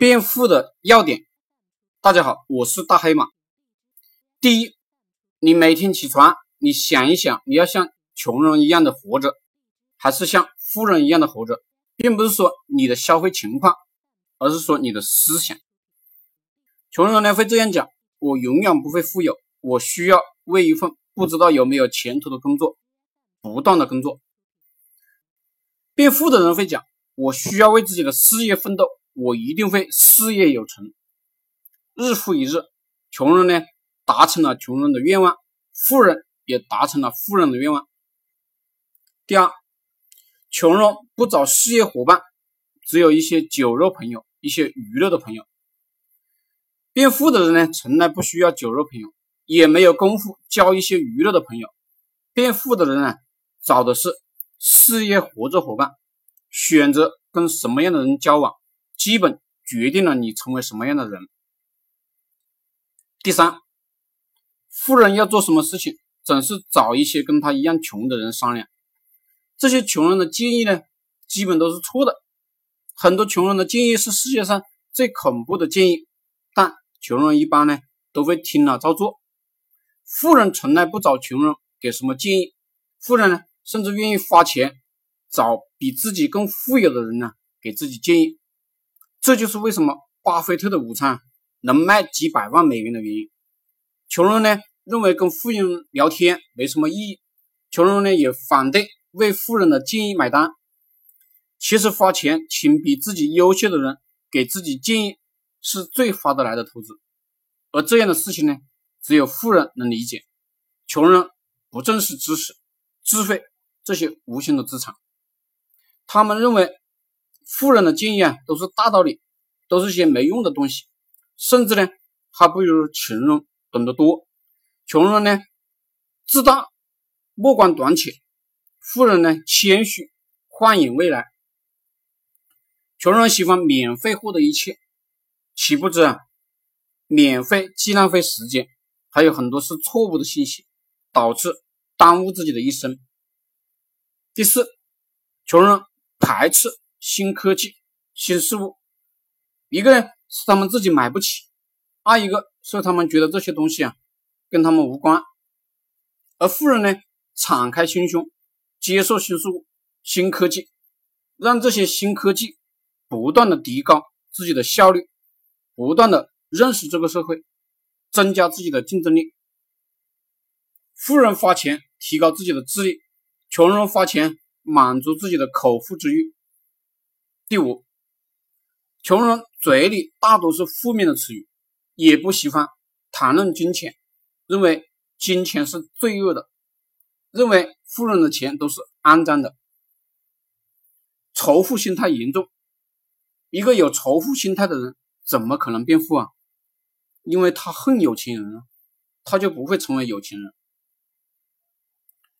变富的要点。大家好，我是大黑马。第一，你每天起床，你想一想，你要像穷人一样的活着，还是像富人一样的活着，并不是说你的消费情况，而是说你的思想。穷人呢会这样讲：我永远不会富有，我需要为一份不知道有没有前途的工作不断的工作。变富的人会讲：我需要为自己的事业奋斗，我一定会事业有成，日复一日。穷人呢达成了穷人的愿望，富人也达成了富人的愿望。第二，穷人不找事业伙伴，只有一些酒肉朋友，一些娱乐的朋友。变富的人呢，从来不需要酒肉朋友，也没有功夫交一些娱乐的朋友。变富的人呢，找的是事业合作伙伴。选择跟什么样的人交往，基本决定了你成为什么样的人。第三，富人要做什么事情，总是找一些跟他一样穷的人商量。这些穷人的建议呢，基本都是错的。很多穷人的建议是世界上最恐怖的建议，但穷人一般呢都会听了照做。富人从来不找穷人给什么建议，富人呢甚至愿意花钱。找比自己更富有的人呢，给自己建议，这就是为什么巴菲特的午餐能卖几百万美元的原因。穷人呢认为跟富人聊天没什么意义，穷人呢也反对为富人的建议买单。其实花钱请比自己优秀的人给自己建议是最划得来的投资，而这样的事情呢，只有富人能理解，穷人不重视知识、智慧这些无形的资产。他们认为富人的建议啊都是大道理，都是些没用的东西，甚至呢还不如穷人懂得多。穷人呢自大，目光短浅；富人呢谦虚，幻影未来。穷人喜欢免费获得一切，岂不知啊，免费既浪费时间，还有很多是错误的信息，导致耽误自己的一生。第四，穷人。排斥新科技、新事物，一个呢是他们自己买不起，二一个是他们觉得这些东西啊跟他们无关。而富人呢，敞开心胸，接受新事物、新科技，让这些新科技不断的提高自己的效率，不断的认识这个社会，增加自己的竞争力。富人花钱提高自己的智力，穷人花钱。满足自己的口腹之欲。第五，穷人嘴里大多是负面的词语，也不喜欢谈论金钱，认为金钱是罪恶的，认为富人的钱都是肮脏的，仇富心态严重。一个有仇富心态的人，怎么可能变富啊？因为他恨有钱人啊，他就不会成为有钱人。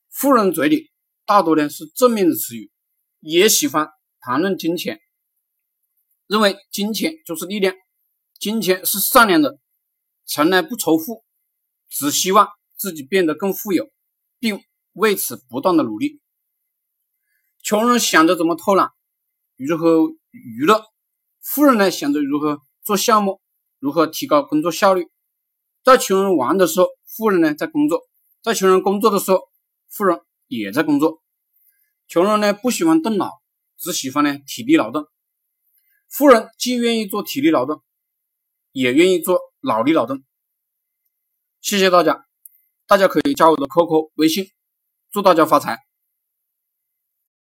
富人嘴里。大多呢是正面的词语，也喜欢谈论金钱，认为金钱就是力量，金钱是善良的，从来不仇富，只希望自己变得更富有，并为此不断的努力。穷人想着怎么偷懒，如何娱乐；富人呢想着如何做项目，如何提高工作效率。在穷人玩的时候，富人呢在工作；在穷人工作的时候，富人。也在工作，穷人呢不喜欢动脑，只喜欢呢体力劳动。富人既愿意做体力劳动，也愿意做脑力劳动。谢谢大家，大家可以加我的 QQ 微信，祝大家发财。